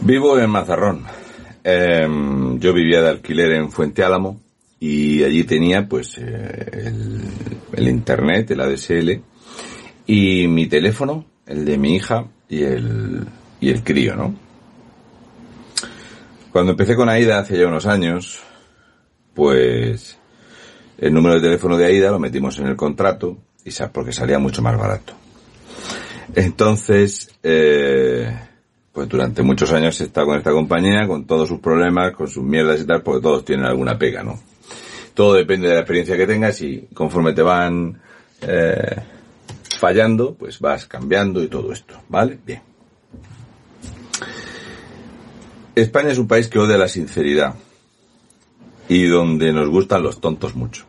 Vivo en Mazarrón. Em, yo vivía de alquiler en Fuente Álamo y allí tenía pues eh, el, internet, el ADSL y mi teléfono, el de mi hija y el, y el crío, ¿no? Cuando empecé con AIDA hace ya unos años, pues el número de teléfono de AIDA lo metimos en el contrato y porque salía mucho más barato. Entonces, eh, pues durante muchos años he estado con esta compañía, con todos sus problemas, con sus mierdas y tal, porque todos tienen alguna pega, ¿no? Todo depende de la experiencia que tengas y conforme te van eh, fallando, pues vas cambiando y todo esto, ¿vale? Bien. España es un país que odia la sinceridad y donde nos gustan los tontos mucho.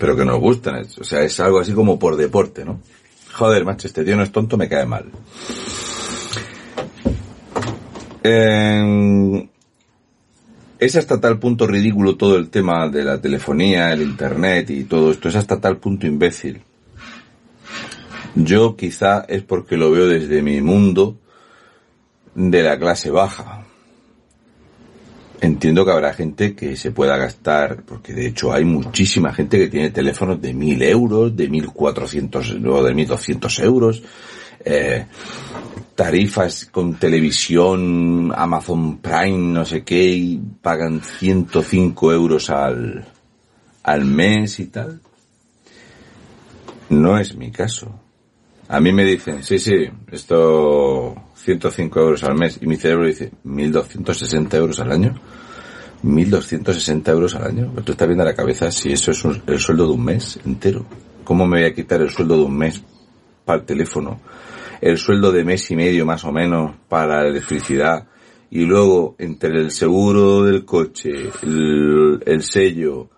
Pero que nos gustan, o sea, es algo así como por deporte, ¿no? Joder, macho, este tío no es tonto, me cae mal. Es hasta tal punto ridículo todo el tema de la telefonía, el internet y todo esto, es hasta tal punto imbécil. Yo quizá es porque lo veo desde mi mundo de la clase baja. Entiendo que habrá gente que se pueda gastar, porque de hecho hay muchísima gente que tiene teléfonos de mil euros, de mil cuatrocientos o de mil doscientos euros, eh, tarifas con televisión, Amazon Prime, no sé qué, y pagan 105 euros al, al mes y tal. No es mi caso. A mí me dicen, sí, sí, esto 105 euros al mes, y mi cerebro dice, 1260 euros al año. 1.260 euros al año. Tú estás viendo la cabeza si eso es el sueldo de un mes entero. ¿Cómo me voy a quitar el sueldo de un mes para el teléfono? El sueldo de mes y medio más o menos para la electricidad y luego entre el seguro del coche, el, sello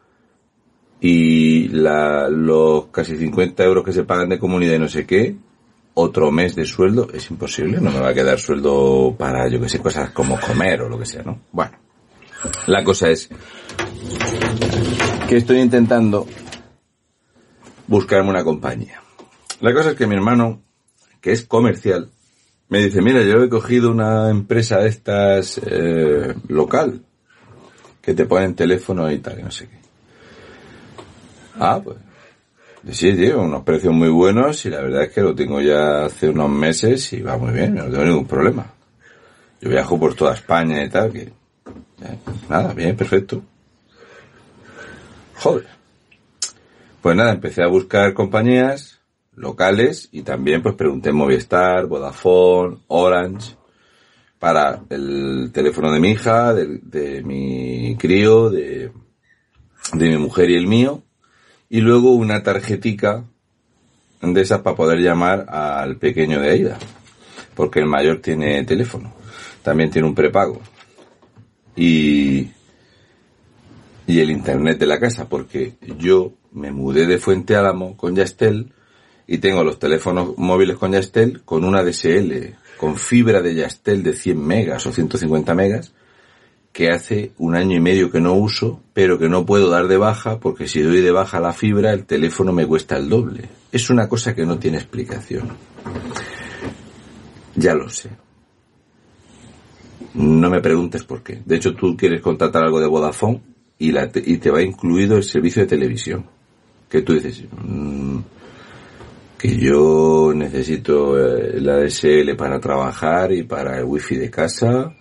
y la, los casi 50 euros que se pagan de comunidad y no sé qué, otro mes de sueldo es imposible, no me va a quedar sueldo para, yo que sé, cosas como comer o lo que sea, ¿no? Bueno, la cosa es que estoy intentando buscarme una compañía. La cosa es que mi hermano que es comercial, me dice, mira, yo he cogido una empresa de estas eh, local, que te ponen teléfono y tal, y no sé qué. Ah, pues. Sí, tío, unos precios muy buenos y la verdad es que lo tengo ya hace unos meses y va muy bien, no tengo ningún problema. Yo viajo por toda España y tal, que... Eh, nada, bien, perfecto. Joder. Pues nada, empecé a buscar compañías locales y también pues pregunté en Movistar, Vodafone, Orange, para el teléfono de mi hija, de, mi crío, de, de mi mujer y el mío, y luego una tarjetica de esas para poder llamar al pequeño de Aida, porque el mayor tiene teléfono, también tiene un prepago. Y, y el internet de la casa, porque yo me mudé de Fuente Álamo con Yastel y tengo los teléfonos móviles con Yastel con una DSL, con fibra de Yastel de 100 megas o 150 megas, que hace un año y medio que no uso, pero que no puedo dar de baja porque si doy de baja la fibra el teléfono me cuesta el doble. Es una cosa que no tiene explicación. Ya lo sé. No me preguntes por qué. De hecho, tú quieres contratar algo de Vodafone y, la y te va incluido el servicio de televisión. Que tú dices, mm, que yo necesito eh, la DSL para trabajar y para el wifi de casa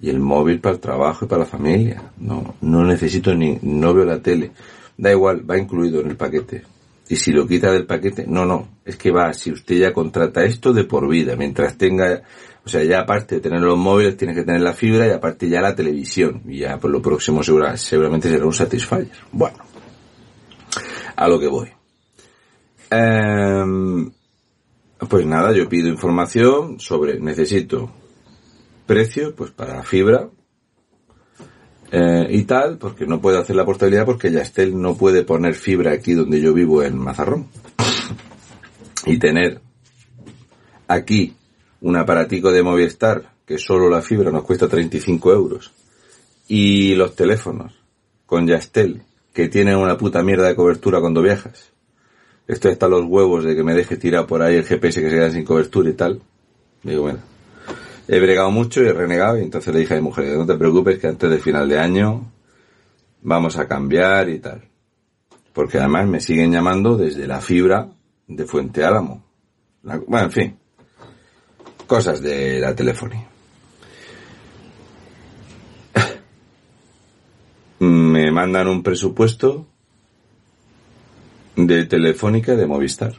y el móvil para el trabajo y para la familia. No, no necesito ni, no veo la tele. Da igual, va incluido en el paquete. Y si lo quita del paquete, no, no, es que va, si usted ya contrata esto de por vida, mientras tenga, o sea, ya aparte de tener los móviles, tiene que tener la fibra y aparte ya la televisión. Y ya por lo próximo seguramente será un Satisfyer. Bueno, a lo que voy. Em, Pues nada, yo pido información sobre, necesito precio, pues para fibra, eh, y tal, porque no puedo hacer la portabilidad porque Yastel no puede poner fibra aquí donde yo vivo en Mazarrón. Y tener aquí un aparatico de Movistar que solo la fibra nos cuesta 35 euros y los teléfonos con Yastel que tienen una puta mierda de cobertura cuando viajas. Esto está los huevos de que me deje tirar por ahí el GPS que se queda sin cobertura y tal. Digo, bueno, he bregado mucho y he renegado y entonces le dije a mi mujer, no te preocupes que antes del final de año vamos a cambiar y tal. Porque además me siguen llamando desde la fibra de Fuente Álamo. bueno, en fin. Cosas de la telefonía. me mandan un presupuesto de Telefónica de Movistar.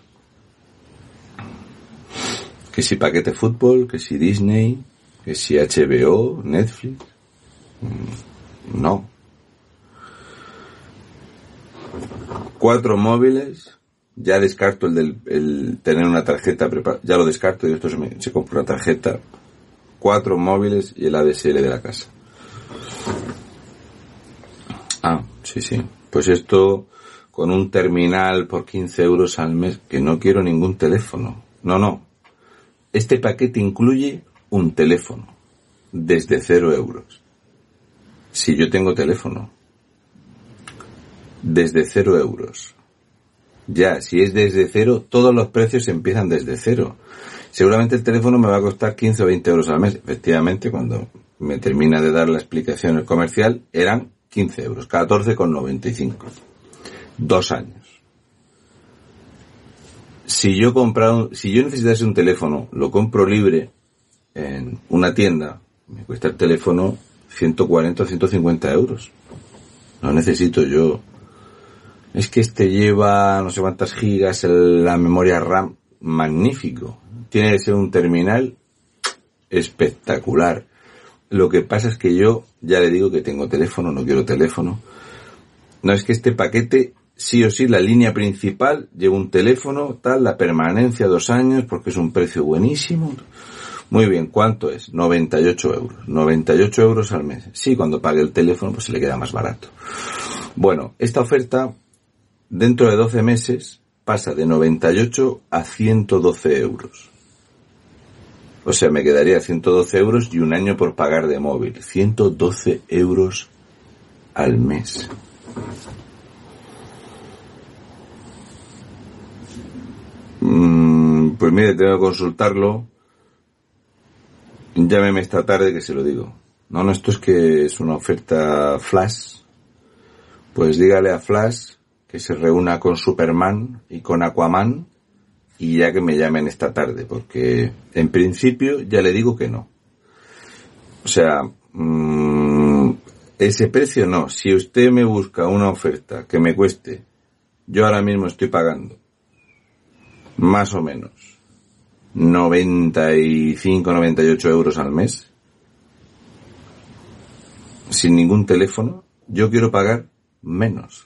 Que si paquete fútbol, que si Disney, que si HBO, Netflix. Mm, no. Cuatro móviles. Ya descarto el del tener una tarjeta preparada. Ya lo descarto y esto se, me, se compra una tarjeta. Cuatro móviles y el ADSL de la casa. Ah, sí, sí. Pues esto con un terminal por 15 euros al mes, que no quiero ningún teléfono. No, no. Este paquete incluye un teléfono desde cero euros. Si yo tengo teléfono. Desde cero euros. Ya, si es desde cero, todos los precios empiezan desde cero. Seguramente el teléfono me va a costar 15 o 20 euros al mes. Efectivamente, cuando me termina de dar la explicación el comercial, eran 15 euros, 14,95. Dos años. Si yo comprado, si yo necesitase un teléfono, lo compro libre en una tienda, me cuesta el teléfono 140 o 150 euros. No necesito yo. Es que este lleva no sé cuántas gigas la memoria RAM. Magnífico. Tiene que ser un terminal espectacular. Lo que pasa es que yo ya le digo que tengo teléfono, no quiero teléfono. No es que este paquete, sí o sí, la línea principal lleva un teléfono, tal, la permanencia dos años, porque es un precio buenísimo. Muy bien, ¿cuánto es? 98 euros. 98 euros al mes. Sí, cuando pague el teléfono, pues se le queda más barato. Bueno, esta oferta, dentro de 12 meses, pasa de 98 a 112 euros. O sea, me quedaría 112 euros y un año por pagar de móvil. 112 euros al mes. Mm, pues mire, tengo que consultarlo. Llámeme esta tarde que se lo digo. No, no, esto es que es una oferta Flash. Pues dígale a Flash que se reúna con Superman y con Aquaman y ya que me llamen esta tarde, porque en principio ya le digo que no. O sea, mm, ese precio no. Si usted me busca una oferta que me cueste, yo ahora mismo estoy pagando más o menos. 95, 98 euros al mes, sin ningún teléfono, yo quiero pagar menos.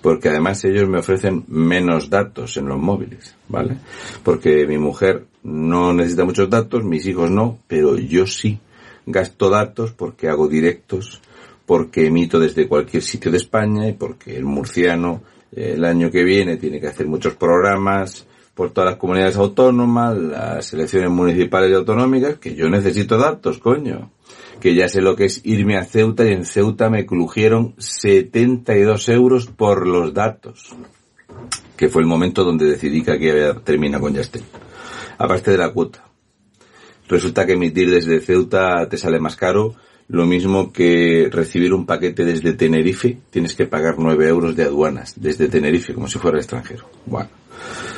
Porque además ellos me ofrecen menos datos en los móviles, ¿vale? Porque mi mujer no necesita muchos datos, mis hijos no, pero yo sí gasto datos porque hago directos, porque emito desde cualquier sitio de España y porque el murciano el año que viene tiene que hacer muchos programas por todas las comunidades autónomas, las elecciones municipales y autonómicas, que yo necesito datos, coño que ya sé lo que es irme a Ceuta y en Ceuta me crujieron 72 euros por los datos, que fue el momento donde decidí que aquí termina con Yastel. Aparte de la cuota. Resulta que emitir desde Ceuta te sale más caro, lo mismo que recibir un paquete desde Tenerife, tienes que pagar 9 euros de aduanas desde Tenerife, como si fuera extranjero. Bueno,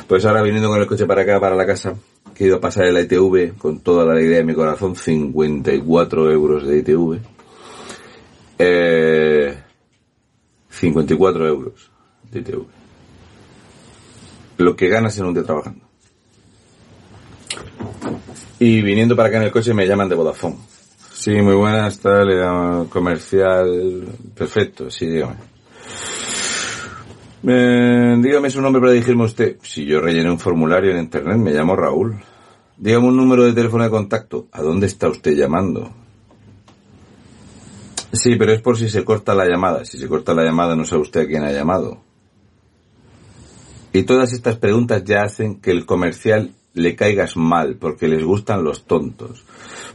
pues ahora viniendo con el coche para acá, para la casa, he ido a pasar el ITV con toda la alegría de mi corazón, 54 euros de ITV. Eh, 54 euros de ITV. Lo que ganas en un día trabajando. Y viniendo para acá en el coche me llaman de Vodafone. Sí, muy buenas, tal, comercial, perfecto, sí, dígame. Eh, dígame su nombre para dirigirme a usted. Si yo rellené un formulario en internet, me llamo Raúl. Dígame un número de teléfono de contacto. ¿A dónde está usted llamando? Sí, pero es por si se corta la llamada. Si se corta la llamada no sabe usted a quién ha llamado. Y todas estas preguntas ya hacen que el comercial le caigas mal, porque les gustan los tontos.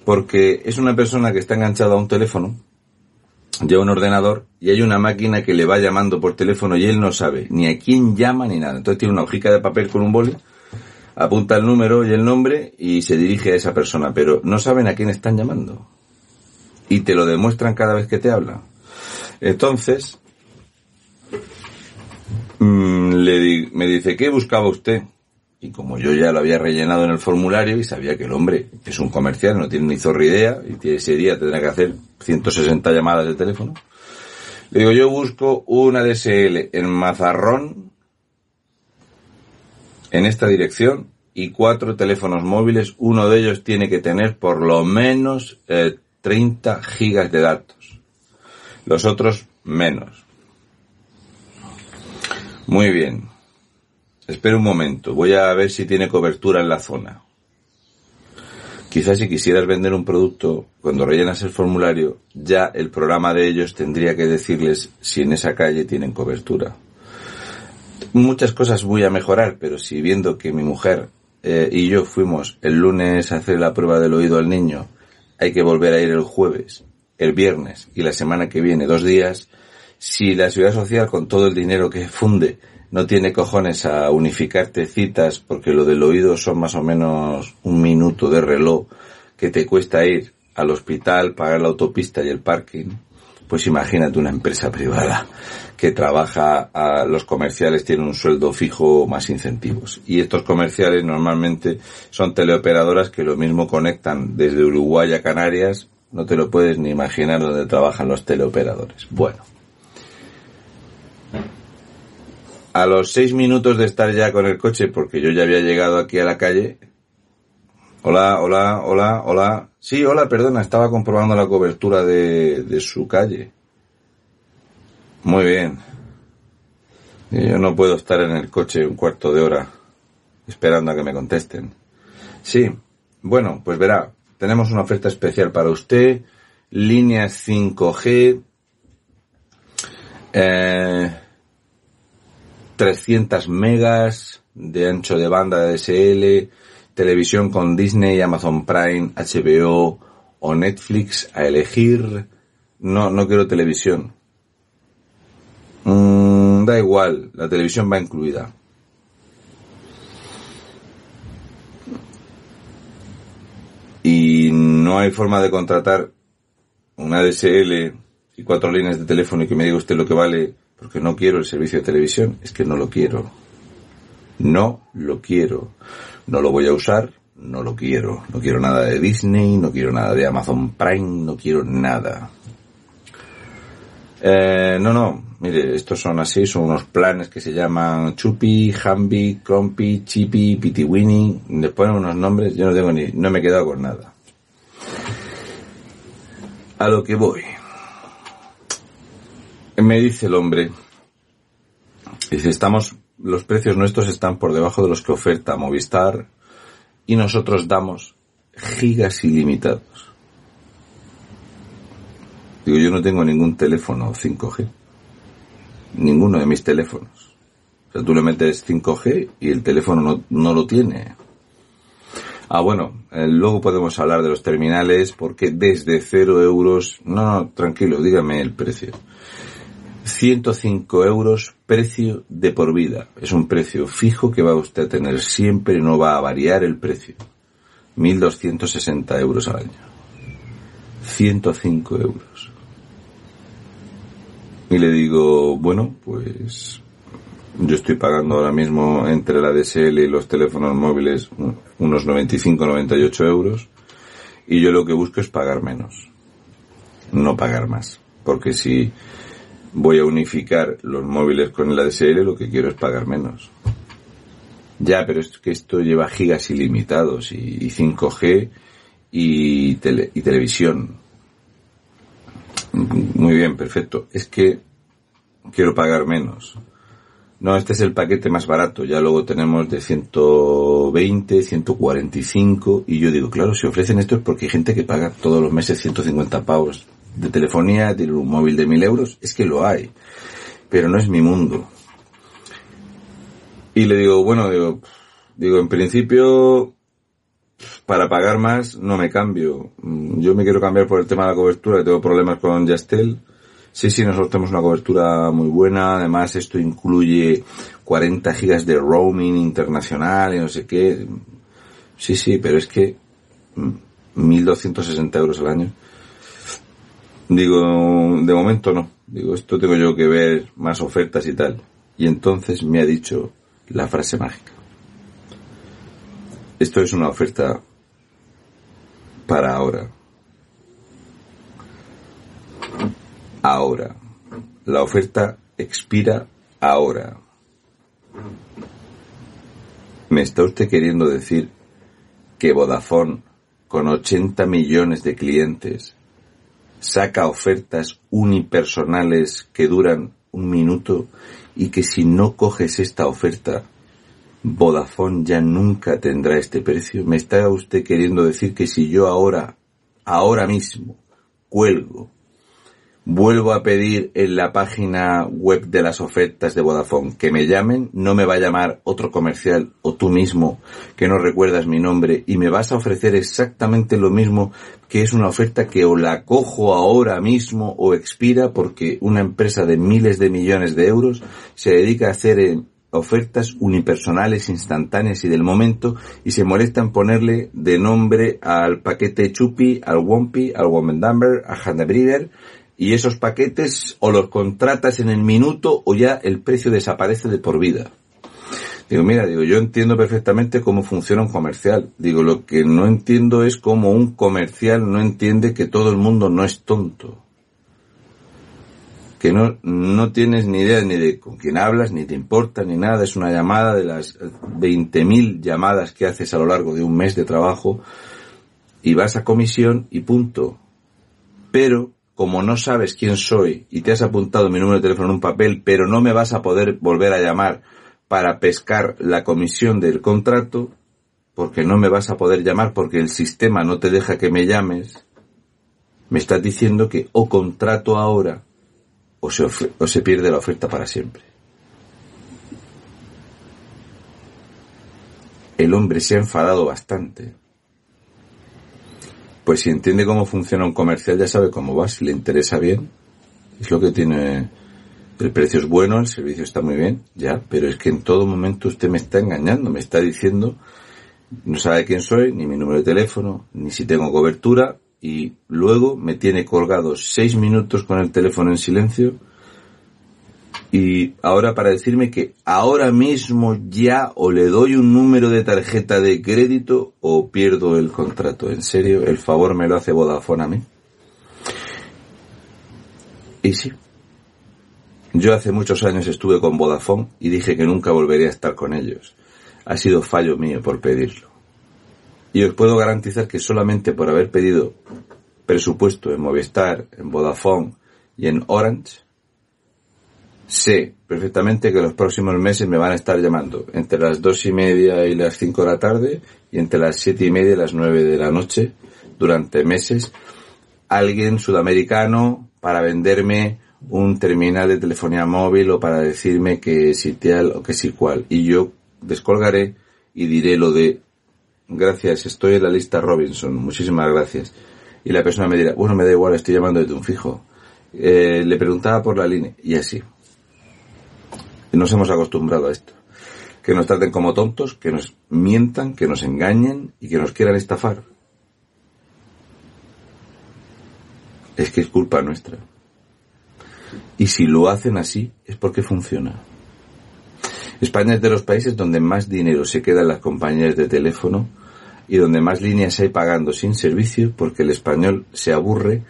Porque es una persona que está enganchada a un teléfono, lleva un ordenador, y hay una máquina que le va llamando por teléfono y él no sabe ni a quién llama ni nada. Entonces tiene una hojica de papel con un boli, apunta el número y el nombre y se dirige a esa persona, pero no saben a quién están llamando y te lo demuestran cada vez que te hablan. Entonces, mm, le me dice, ¿qué buscaba usted? Y como yo ya lo había rellenado en el formulario y sabía que el hombre es un comercial, no tiene ni zorra idea, y ese día tendrá que hacer 160 llamadas de teléfono, le digo, yo busco una DSL en Mazarrón, en esta dirección, y cuatro teléfonos móviles, uno de ellos tiene que tener por lo menos eh, 30 gigas de datos. Los otros menos. Muy bien. Espera un momento. Voy a ver si tiene cobertura en la zona. Quizás si quisieras vender un producto, cuando rellenas el formulario, ya el programa de ellos tendría que decirles si en esa calle tienen cobertura. Muchas cosas voy a mejorar, pero si viendo que mi mujer eh, y yo fuimos el lunes a hacer la prueba del oído al niño hay que volver a ir el jueves, el viernes y la semana que viene, dos días, si la ciudad social con todo el dinero que funde no tiene cojones a unificarte citas porque lo del oído son más o menos un minuto de reloj que te cuesta ir al hospital, pagar la autopista y el parking, pues imagínate una empresa privada que trabaja a los comerciales tienen un sueldo fijo más incentivos. Y estos comerciales normalmente son teleoperadoras que lo mismo conectan desde Uruguay a Canarias. No te lo puedes ni imaginar donde trabajan los teleoperadores. Bueno. A los seis minutos de estar ya con el coche, porque yo ya había llegado aquí a la calle. Hola, hola, hola, hola. Sí, hola, perdona, estaba comprobando la cobertura de, su calle. Muy bien. Yo no puedo estar en el coche un cuarto de hora esperando a que me contesten. Sí, bueno, pues verá, tenemos una oferta especial para usted, líneas 5G, eh, 300 megas de ancho de banda de DSL, televisión con Disney, Amazon Prime, HBO o Netflix a elegir. No, no quiero televisión. Mm, da igual, la televisión va incluida. Y no hay forma de contratar una DSL y cuatro líneas de teléfono y que me diga usted lo que vale porque no quiero el servicio de televisión. Es que no lo quiero. No lo quiero. No lo voy a usar. No lo quiero. No quiero nada de Disney, no quiero nada de Amazon Prime, no quiero nada. Eh, no, no, mire, estos son así, son unos planes que se llaman Chupi, Hambi, Crumpy, Chippy, Pitiwini, le ponen unos nombres, yo no tengo ni, no me he quedado con nada. A lo que voy. Me dice el hombre, dice, estamos, los precios nuestros están por debajo de los que oferta Movistar y nosotros damos gigas ilimitados. Digo, yo no tengo ningún teléfono 5G. Ninguno de mis teléfonos. O sea, tú le metes 5G y el teléfono no, no lo tiene. Ah, bueno, eh, luego podemos hablar de los terminales porque desde 0 euros, no, no, tranquilo, dígame el precio. 105 euros precio de por vida. Es un precio fijo que va usted a tener siempre, no va a variar el precio. 1.260 euros al año. 105 euros. Y le digo, bueno, pues yo estoy pagando ahora mismo entre la DSL y los teléfonos móviles unos 95, 98 euros. Y yo lo que busco es pagar menos. No pagar más. Porque si voy a unificar los móviles con la DSL, lo que quiero es pagar menos. Ya, pero es que esto lleva gigas ilimitados y, 5G y, y televisión. Muy bien, perfecto. Es que quiero pagar menos. No, este es el paquete más barato. Ya luego tenemos de 120, 145. Y yo digo, claro, si ofrecen esto es porque hay gente que paga todos los meses 150 pavos de telefonía, tiene un móvil de 1000 euros. Es que lo hay. Pero no es mi mundo. Y le digo, bueno, digo, digo, en principio, para pagar más no me cambio. Yo me quiero cambiar por el tema de la cobertura, tengo problemas con Yastel Sí, sí, nosotros tenemos una cobertura muy buena. Además, esto incluye 40 gigas de roaming internacional y no sé qué. Sí, sí, pero es que 1.260 euros al año. Digo, de momento no. Digo, esto tengo yo que ver más ofertas y tal. Y entonces me ha dicho la frase mágica. Esto es una oferta para ahora. ahora. La oferta expira ahora. ¿Me está usted queriendo decir que Vodafone, con 80 millones de clientes, saca ofertas unipersonales que duran un minuto y que si no coges esta oferta, Vodafone ya nunca tendrá este precio? ¿Me está usted queriendo decir que si yo ahora, ahora mismo, cuelgo vuelvo a pedir en la página web de las ofertas de Vodafone que me llamen, no me va a llamar otro comercial o tú mismo que no recuerdas mi nombre y me vas a ofrecer exactamente lo mismo que es una oferta que o la cojo ahora mismo o expira porque una empresa de miles de millones de euros se dedica a hacer eh, ofertas unipersonales, instantáneas y del momento y se molesta en ponerle de nombre al paquete Chupi, al Wompi, al Womendamber, a Handebrider y esos paquetes o los contratas en el minuto o ya el precio desaparece de por vida. Digo, mira, digo, yo entiendo perfectamente cómo funciona un comercial. Digo, lo que no entiendo es cómo un comercial no entiende que todo el mundo no es tonto. Que no, no tienes ni idea ni de con quién hablas, ni te importa, ni nada. Es una llamada de las 20.000 llamadas que haces a lo largo de un mes de trabajo y vas a comisión y punto. Pero como no sabes quién soy y te has apuntado mi número de teléfono en un papel, pero no me vas a poder volver a llamar para pescar la comisión del contrato, porque no me vas a poder llamar porque el sistema no te deja que me llames, me estás diciendo que o contrato ahora o se, o se pierde la oferta para siempre. El hombre se ha enfadado bastante pues si entiende cómo funciona un comercial ya sabe cómo va, si le interesa bien, es lo que tiene, el precio es bueno, el servicio está muy bien, ya, pero es que en todo momento usted me está engañando, me está diciendo, no sabe quién soy, ni mi número de teléfono, ni si tengo cobertura, y luego me tiene colgado seis minutos con el teléfono en silencio, y ahora para decirme que ahora mismo ya o le doy un número de tarjeta de crédito o pierdo el contrato. ¿En serio? ¿El favor me lo hace Vodafone a mí? Y sí. Yo hace muchos años estuve con Vodafone y dije que nunca volvería a estar con ellos. Ha sido fallo mío por pedirlo. Y os puedo garantizar que solamente por haber pedido presupuesto en Movistar, en Vodafone y en Orange, sé perfectamente que los próximos meses me van a estar llamando. Entre las dos y media y las cinco de la tarde y entre las siete y media y las nueve de la noche durante meses alguien sudamericano para venderme un terminal de telefonía móvil o para decirme que si tal o que si cual. Y yo descolgaré y diré lo de gracias estoy en la lista Robinson muchísimas gracias y la persona me dirá bueno me da igual estoy llamando de un fijo eh, le preguntaba por la línea y así nos hemos acostumbrado a esto. Que nos traten como tontos, que nos mientan, que nos engañen y que nos quieran estafar. Es que es culpa nuestra. Y si lo hacen así, es porque funciona. España es de los países donde más dinero se queda en las compañías de teléfono y donde más líneas hay pagando sin servicio porque el español se aburre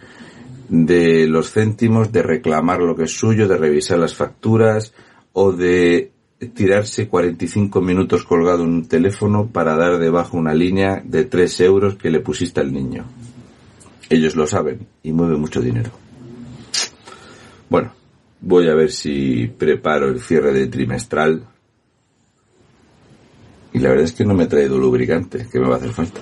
de los céntimos, de reclamar lo que es suyo, de revisar las facturas, o de tirarse 45 minutos colgado en un teléfono para dar debajo una línea de 3 euros que le pusiste al niño. Ellos lo saben y mueve mucho dinero. Bueno, voy a ver si preparo el cierre de trimestral. Y la verdad es que no me he traído lubricante, que me va a hacer falta.